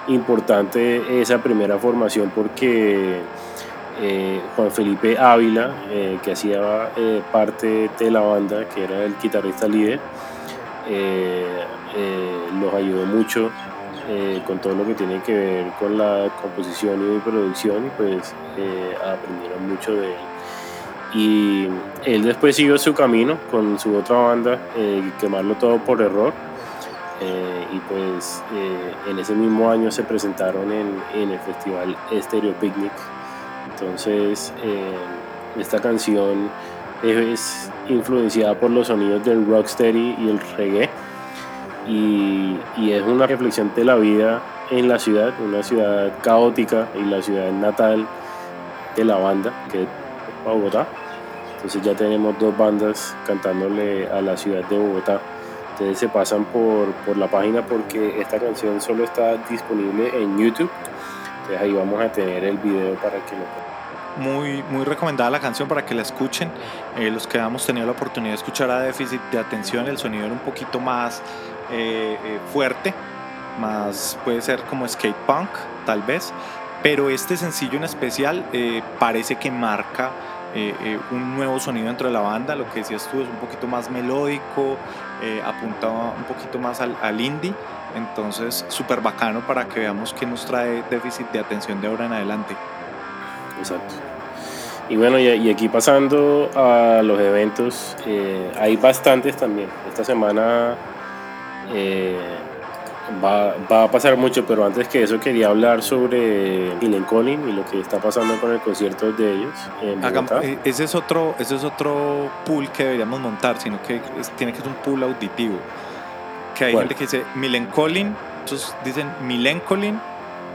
importante esa primera formación porque eh, Juan Felipe Ávila, eh, que hacía eh, parte de la banda, que era el guitarrista líder, eh, los ayudó mucho eh, con todo lo que tiene que ver con la composición y producción y pues eh, aprendieron mucho de él. Y él después siguió su camino con su otra banda, eh, Quemarlo Todo por Error. Eh, y pues en ese mismo año se presentaron en, en el festival Stereo Picnic. Entonces, esta canción es influenciada por los sonidos del rocksteady y el reggae. Y, y es una reflexión de la vida en la ciudad, una ciudad caótica y la ciudad natal de la banda, que es Bogotá. Entonces ya tenemos dos bandas cantándole a la ciudad de Bogotá. Ustedes se pasan por, por la página porque esta canción solo está disponible en YouTube. Entonces ahí vamos a tener el video para que lo Muy, muy recomendada la canción para que la escuchen. Eh, los que hemos tenido la oportunidad de escuchar a déficit de atención, el sonido era un poquito más eh, eh, fuerte, más puede ser como skate punk, tal vez. Pero este sencillo en especial eh, parece que marca eh, eh, un nuevo sonido dentro de la banda. Lo que decías tú es un poquito más melódico, apunta un poquito más al, al indie. Entonces, súper bacano para que veamos qué nos trae déficit de atención de ahora en adelante. Exacto. Y bueno, y, y aquí pasando a los eventos, eh, hay bastantes también. Esta semana eh, va, va a pasar mucho, pero antes que eso quería hablar sobre Phil Collin y lo que está pasando con el concierto de ellos en eh, ese es otro ese es otro pool que deberíamos montar sino que es- tiene que ser un pool auditivo que hay ¿Cuál? gente que dice Milencolin otros dicen Milencolin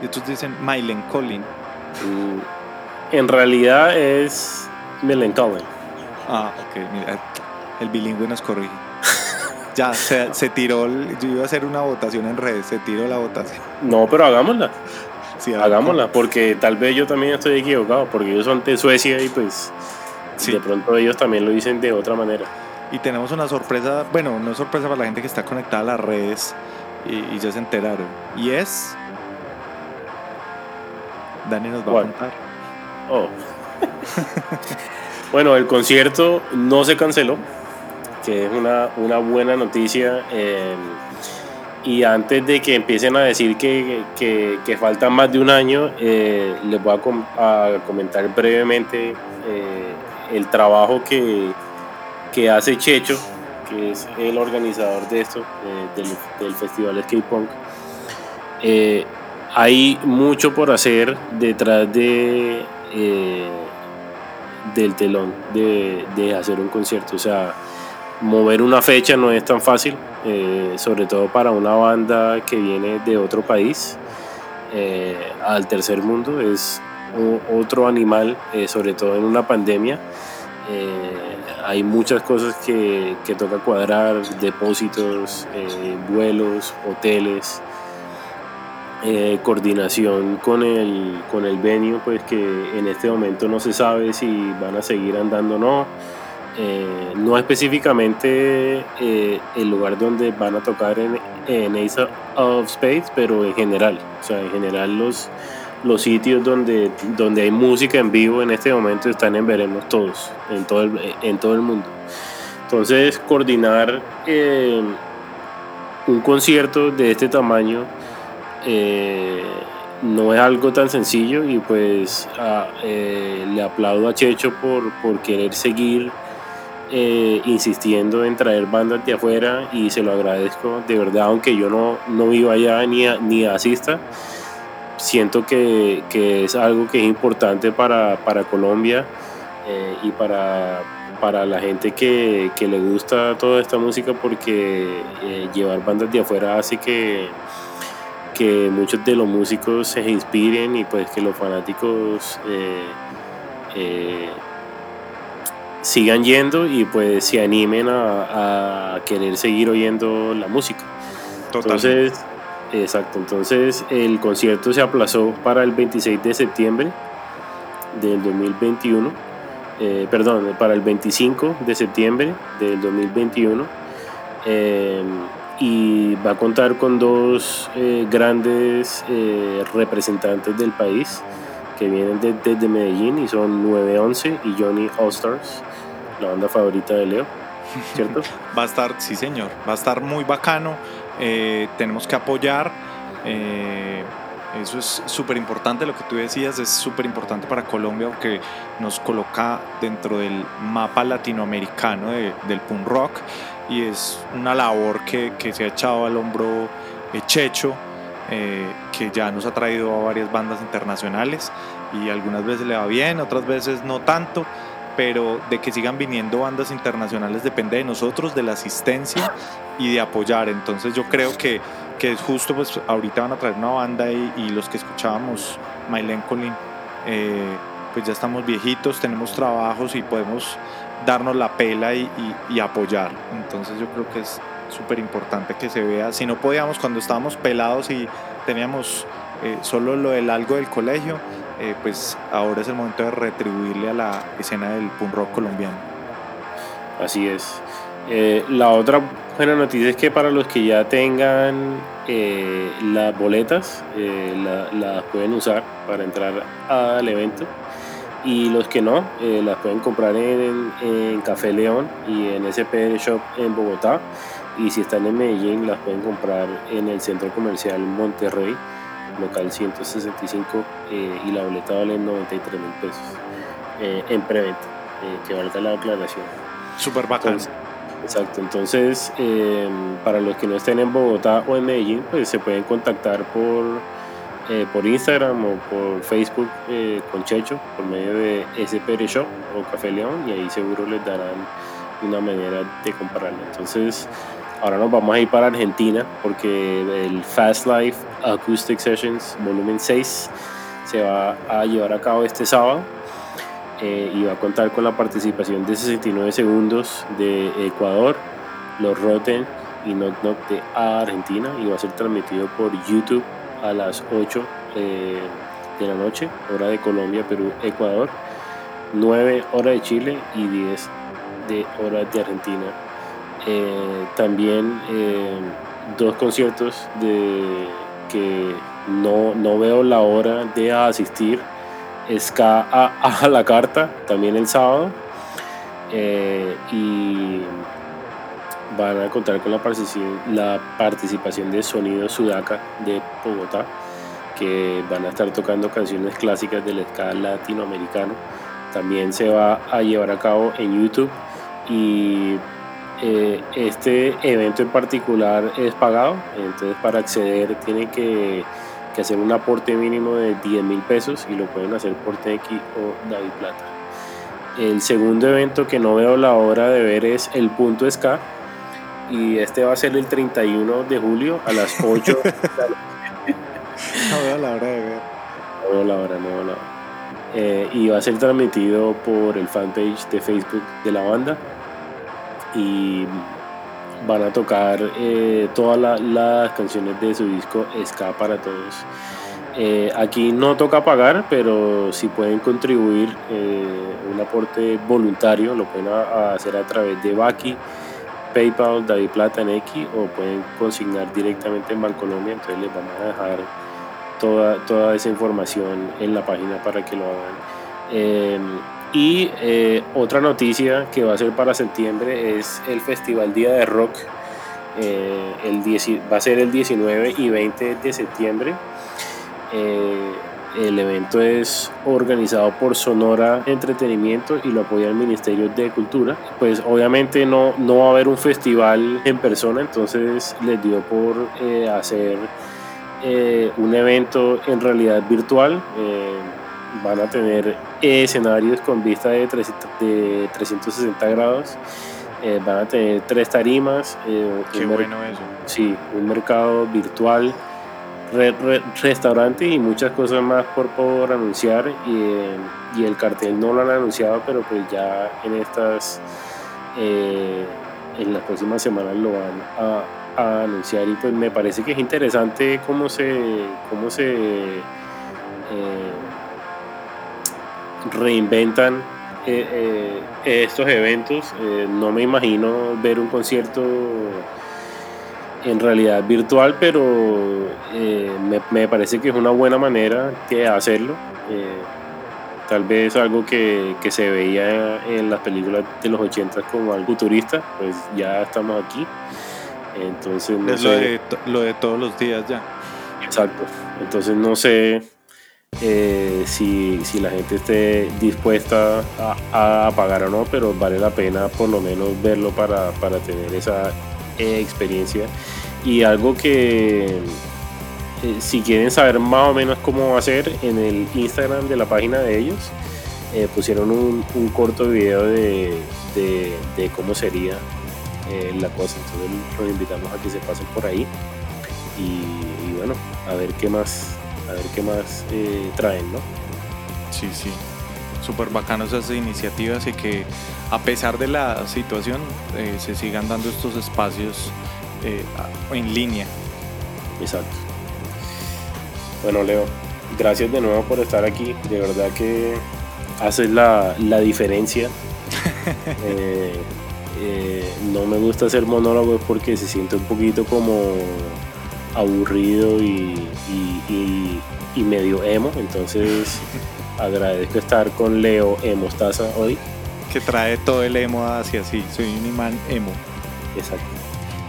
y otros dicen Milencolin Mm, En realidad es Melancholy. ah ok mira el bilingüe nos corrige ya se, se tiró el- yo iba a hacer una votación en redes se tiró la votación No, pero hagámosla. Sí, Hagámosla, porque tal vez yo también estoy equivocado, porque ellos son de Suecia y pues Sí. de pronto ellos también lo dicen de otra manera. Y tenemos una sorpresa, bueno, no sorpresa para la gente que está conectada a las redes y, y ya se enteraron. Y es. Dani nos va ¿Cuál? a contar. Oh. [laughs] bueno, el concierto no se canceló, que es una, una buena noticia. eh, y antes de que empiecen a decir que, que, que falta más de un año, eh, les voy a, com- a comentar brevemente eh, el trabajo que, que hace Checho, que es el organizador de esto, del, del festival Skate Punk. Hay mucho por hacer detrás de del telón de, de hacer un concierto. O sea, mover una fecha no es tan fácil, eh, sobre todo para una banda que viene de otro país eh, al tercer mundo. Es otro animal, eh, sobre todo en una pandemia. Hay muchas cosas que, que toca cuadrar, depósitos, vuelos, hoteles, coordinación con el, con el venue, pues que en este momento no se sabe si van a seguir andando o no. Eh, no específicamente eh, el lugar donde van a tocar en, en Ace of Spades, pero en general, o sea, en general los, los sitios donde, donde hay música en vivo en este momento están en Veremos todos, en todo el, en todo el mundo. Entonces, coordinar eh, un concierto de este tamaño no es algo tan sencillo y pues a- eh, le aplaudo a Checho por, por querer seguir eh, insistiendo en traer bandas de afuera y se lo agradezco de verdad, aunque yo no, no viva allá ni, ni asista, siento que, que es algo que es importante para, para Colombia eh, y para, para la gente que, que le gusta toda esta música porque eh, llevar bandas de afuera hace que, que muchos de los músicos se inspiren y pues que los fanáticos eh, sigan yendo y pues se animen a, a querer seguir oyendo la música. Totalmente. Entonces, exacto, entonces el concierto se aplazó para el 26 de septiembre del 2021, eh, perdón, para el 25 de septiembre del 2021 eh, y va a contar con dos eh, grandes representantes del país que vienen de- desde Medellín y son 911 y Johnny All Stars, la banda favorita de Leo, ¿cierto? [laughs] Va a estar, sí señor, va a estar muy bacano. eh, tenemos que apoyar. eh, eso es súper importante, lo que tú decías es súper importante para Colombia porque nos coloca dentro del mapa latinoamericano de- del punk rock y es una labor que, que se ha echado al hombro Checho, eh, que ya nos ha traído a varias bandas internacionales y algunas veces le va bien, otras veces no tanto, pero de que sigan viniendo bandas internacionales depende de nosotros, de la asistencia y de apoyar. Entonces yo creo que, que es justo, pues ahorita van a traer una banda y, los que escuchábamos, Mailen Colin, eh, pues ya estamos viejitos, tenemos trabajos y podemos darnos la pela y apoyar. Entonces yo creo que es súper importante que se vea. Si no podíamos cuando estábamos pelados y teníamos eh, solo lo del algo del colegio, eh, pues ahora es el momento de retribuirle a la escena del punk rock colombiano. Así es. Eh, la otra buena noticia es que para los que ya tengan eh, las boletas, la- las pueden usar para entrar al evento. Y los que no, las pueden comprar en, en Café León y en SPR Shop en Bogotá. Y si están en Medellín, las pueden comprar en el Centro Comercial Monterrey, local 165, eh, y la boleta vale 93 mil pesos eh, en preventa, eh, que valga la aclaración. Súper bacano. Entonces, exacto, entonces eh, para los que no estén en Bogotá o en Medellín, pues se pueden contactar por, eh, por Instagram o por Facebook con Checho por medio de SPR Shop o Café León y ahí seguro les darán una manera de compararlo. Entonces ahora nos vamos a ir para Argentina porque el Fast Life Acoustic Sessions volumen 6 se va a llevar a cabo este sábado eh, y va a contar con la participación de 69 segundos de Ecuador, los Rotten y Knock Knock de Argentina y va a ser transmitido por YouTube a las 8 eh, de la noche, hora de Colombia, Perú, Ecuador, 9 hora de Chile y 10 de hora de Argentina. Eh, también eh, dos conciertos de que no, no veo la hora de asistir Ska a, [laughs] la carta también el sábado. Eh, y van a contar con la participación, la participación de Sonido Sudaca de Bogotá que van a estar tocando canciones clásicas del ska latinoamericano. También se va a llevar a cabo en YouTube y eh, este evento en particular es pagado entonces para acceder tienen que que hacer un aporte mínimo de 10 mil pesos y lo pueden hacer por TX o David Plata. El segundo evento que no veo la hora de ver es el Punto Ska y este va a ser el 31 de julio a las [laughs] 8 de la noche. No veo la hora de ver. No veo la hora, no veo la hora. Eh, y va a ser transmitido por el fanpage de Facebook de la banda y van a tocar eh, todas la- las canciones de su disco Ska para Todos. Eh, aquí no toca pagar, pero si pueden contribuir eh, un aporte voluntario, lo pueden hacer a través de Baki, PayPal, David Plata en X o pueden consignar directamente en Bancolombia. Entonces les vamos a dejar toda, toda esa información en la página para que lo hagan. Y eh, otra noticia que va a ser para septiembre es el Festival Día de Rock. Eh, el 10 va a ser el 19 y 20 de septiembre. Eh, el evento es organizado por Sonora Entretenimiento y lo apoya el Ministerio de Cultura. Pues obviamente no, no va a haber un festival en persona, entonces les dio por hacer un evento en realidad virtual. Van a tener escenarios con vista de, 300 de 360 grados. Eh, van a tener tres tarimas. eh, Qué bueno eso. Sí, un mercado virtual, re- re- restaurantes y muchas cosas más por, por anunciar. Y, eh, y el cartel no lo han anunciado, pero pues ya en estas, eh, en las próximas semanas lo van a, a anunciar. Y pues me parece que es interesante cómo se, cómo se eh, reinventan eh, eh, estos eventos. Eh, no me imagino ver un concierto en realidad virtual, pero eh, me, me parece que es una buena manera de hacerlo. Tal vez algo que, que se veía en las películas de los 80 como algo futurista, pues ya estamos aquí. Entonces, no Es lo de, lo de todos los días ya. Exacto. Entonces no sé eh, si, si la gente esté dispuesta a, pagar o no, pero vale la pena por lo menos verlo para, para tener esa eh, experiencia. Y algo que eh, si quieren saber más o menos cómo hacer, en el Instagram de la página de ellos pusieron un, corto video de, de- cómo sería la cosa. Entonces los invitamos a que se pasen por ahí y bueno, a ver qué más, a ver qué más eh, traen, ¿no? Sí, sí. Súper bacano esas iniciativas y que a pesar de la situación eh, se sigan dando estos espacios eh, en línea. Exacto. Bueno, Leo, gracias de nuevo por estar aquí. De verdad que haces la, la diferencia. [laughs] Eh, no me gusta hacer monólogos porque se siente un poquito como aburrido y, y- y- y medio emo. Entonces [laughs] agradezco estar con Leo Emostaza hoy. Que trae todo el emo hacia sí. Soy un imán emo. Exacto.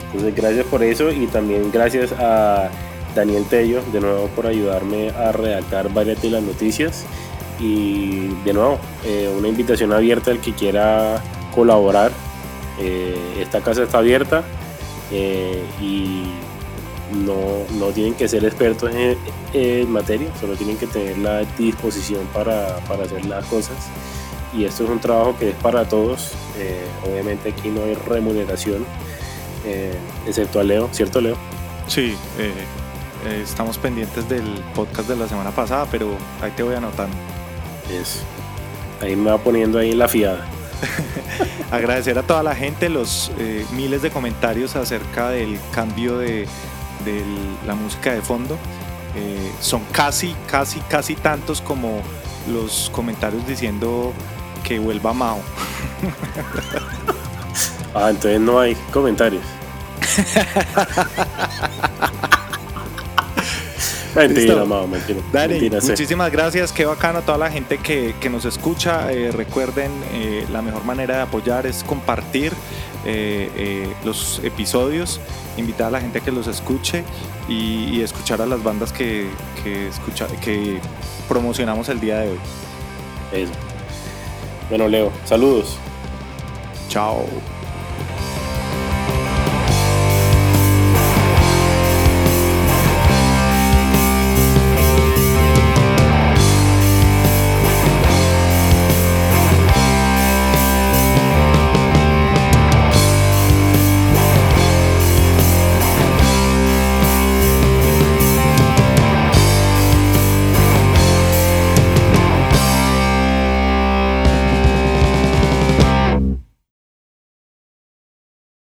Entonces, gracias por eso y también gracias a Daniel Tello de nuevo por ayudarme a redactar varias de las noticias. Y de nuevo, eh, una invitación abierta al que quiera colaborar. Eh, esta casa está abierta eh, y no, no tienen que ser expertos en, en materia, solo tienen que tener la disposición para, para hacer las cosas. Y esto es un trabajo que es para todos. Eh, obviamente aquí no hay remuneración, eh, excepto a Leo, ¿cierto Leo? Sí, eh, estamos pendientes del podcast de la semana pasada, pero ahí te voy anotando. Es, ahí me va poniendo ahí la fiada. [laughs] Agradecer a toda la gente los miles de comentarios acerca del cambio de, de la música de fondo. Eh, son casi, casi, casi tantos como los comentarios diciendo que vuelva Mao. Ah, entonces no hay comentarios. [laughs] mentira. Mao, mentira. Dani, mentira, sí. muchísimas gracias, qué bacano a toda la gente que, que nos escucha. Eh, recuerden, eh, la mejor manera de apoyar es compartir eh, eh, los episodios, invitar a la gente a que los escuche y, y escuchar a las bandas que, que, escucha, que promocionamos el día de hoy. Eso. Bueno, Leo, saludos. Chao.